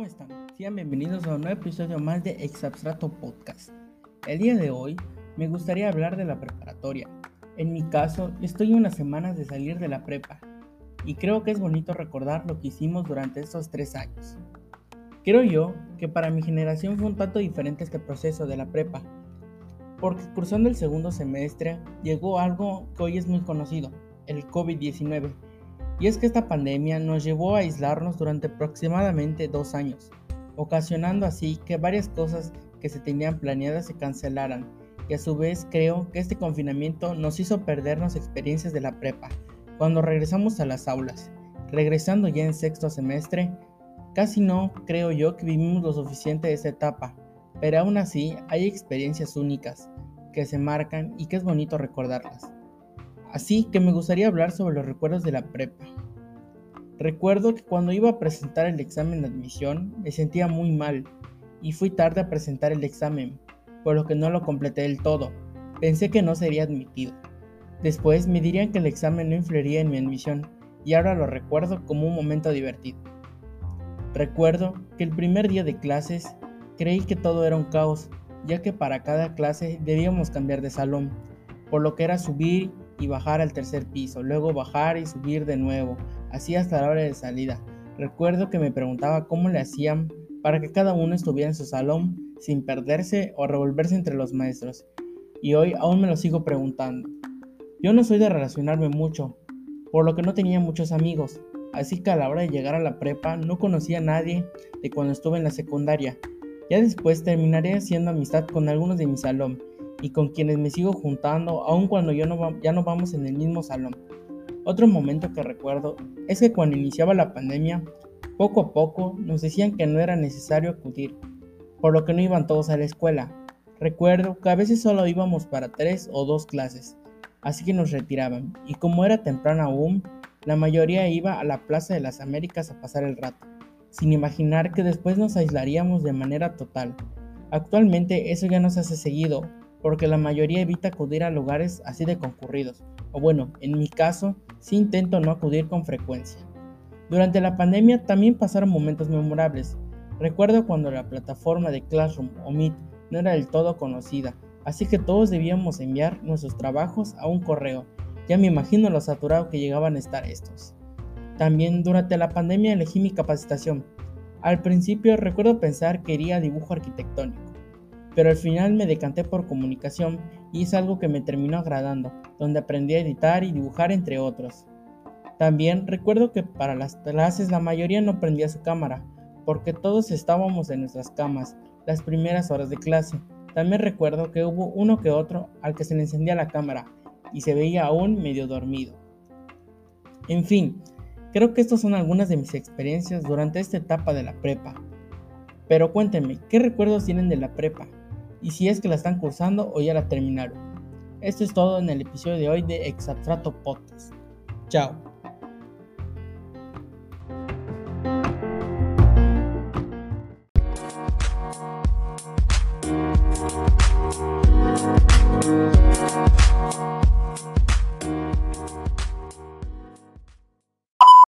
¿Cómo están? Sean bienvenidos a un nuevo episodio más de Exabstrato Podcast. El día de hoy me gustaría hablar de la preparatoria. En mi caso, estoy unas semanas de salir de la prepa y creo que es bonito recordar lo que hicimos durante estos tres años. Creo yo que para mi generación fue un tanto diferente este proceso de la prepa, porque cursando el segundo semestre llegó algo que hoy es muy conocido, el COVID-19 y es que esta pandemia nos llevó a aislarnos durante aproximadamente dos años, ocasionando así que varias cosas que se tenían planeadas se cancelaran. Y a su vez creo que este confinamiento nos hizo perdernos experiencias de la prepa. Cuando regresamos a las aulas, regresando ya en sexto semestre, casi no creo yo que vivimos lo suficiente de esta etapa, pero aún así hay experiencias únicas que se marcan y que es bonito recordarlas. Así que me gustaría hablar sobre los recuerdos de la prepa. Recuerdo que cuando iba a presentar el examen de admisión me sentía muy mal y fui tarde a presentar el examen, por lo que no lo completé del todo. Pensé que no sería admitido. Después me dirían que el examen no influiría en mi admisión y ahora lo recuerdo como un momento divertido. Recuerdo que el primer día de clases creí que todo era un caos, ya que para cada clase debíamos cambiar de salón, por lo que era subir y bajar al tercer piso, luego bajar y subir de nuevo, así hasta la hora de salida. Recuerdo que me preguntaba cómo le hacían para que cada uno estuviera en su salón sin perderse o revolverse entre los maestros. Y hoy aún me lo sigo preguntando. Yo no soy de relacionarme mucho, por lo que no tenía muchos amigos, así que a la hora de llegar a la prepa no conocía a nadie de cuando estuve en la secundaria. Ya después terminaré haciendo amistad con algunos de mi salón y con quienes me sigo juntando aun cuando ya no vamos en el mismo salón. Otro momento que recuerdo es que cuando iniciaba la pandemia, poco a poco nos decían que no era necesario acudir, por lo que no iban todos a la escuela. Recuerdo que a veces solo íbamos para tres o dos clases, así que nos retiraban, y como era temprano aún, la mayoría iba a la Plaza de las Américas a pasar el rato, sin imaginar que después nos aislaríamos de manera total. Actualmente eso ya no se hace seguido, porque la mayoría evita acudir a lugares así de concurridos, o bueno, en mi caso, sí intento no acudir con frecuencia. Durante la pandemia también pasaron momentos memorables. Recuerdo cuando la plataforma de Classroom o Meet no era del todo conocida, así que todos debíamos enviar nuestros trabajos a un correo. Ya me imagino lo saturado que llegaban a estar estos. También durante la pandemia elegí mi capacitación. Al principio recuerdo pensar que iría a dibujo arquitectónico pero al final me decanté por comunicación y es algo que me terminó agradando, donde aprendí a editar y dibujar entre otros. También recuerdo que para las clases la mayoría no prendía su cámara, porque todos estábamos en nuestras camas las primeras horas de clase. También recuerdo que hubo uno que otro al que se le encendía la cámara y se veía aún medio dormido. En fin, creo que estas son algunas de mis experiencias durante esta etapa de la prepa. Pero cuéntenme, ¿qué recuerdos tienen de la prepa? Y si es que la están cursando o ya la terminaron. Esto es todo en el episodio de hoy de Exabstrato Podcast. Chao.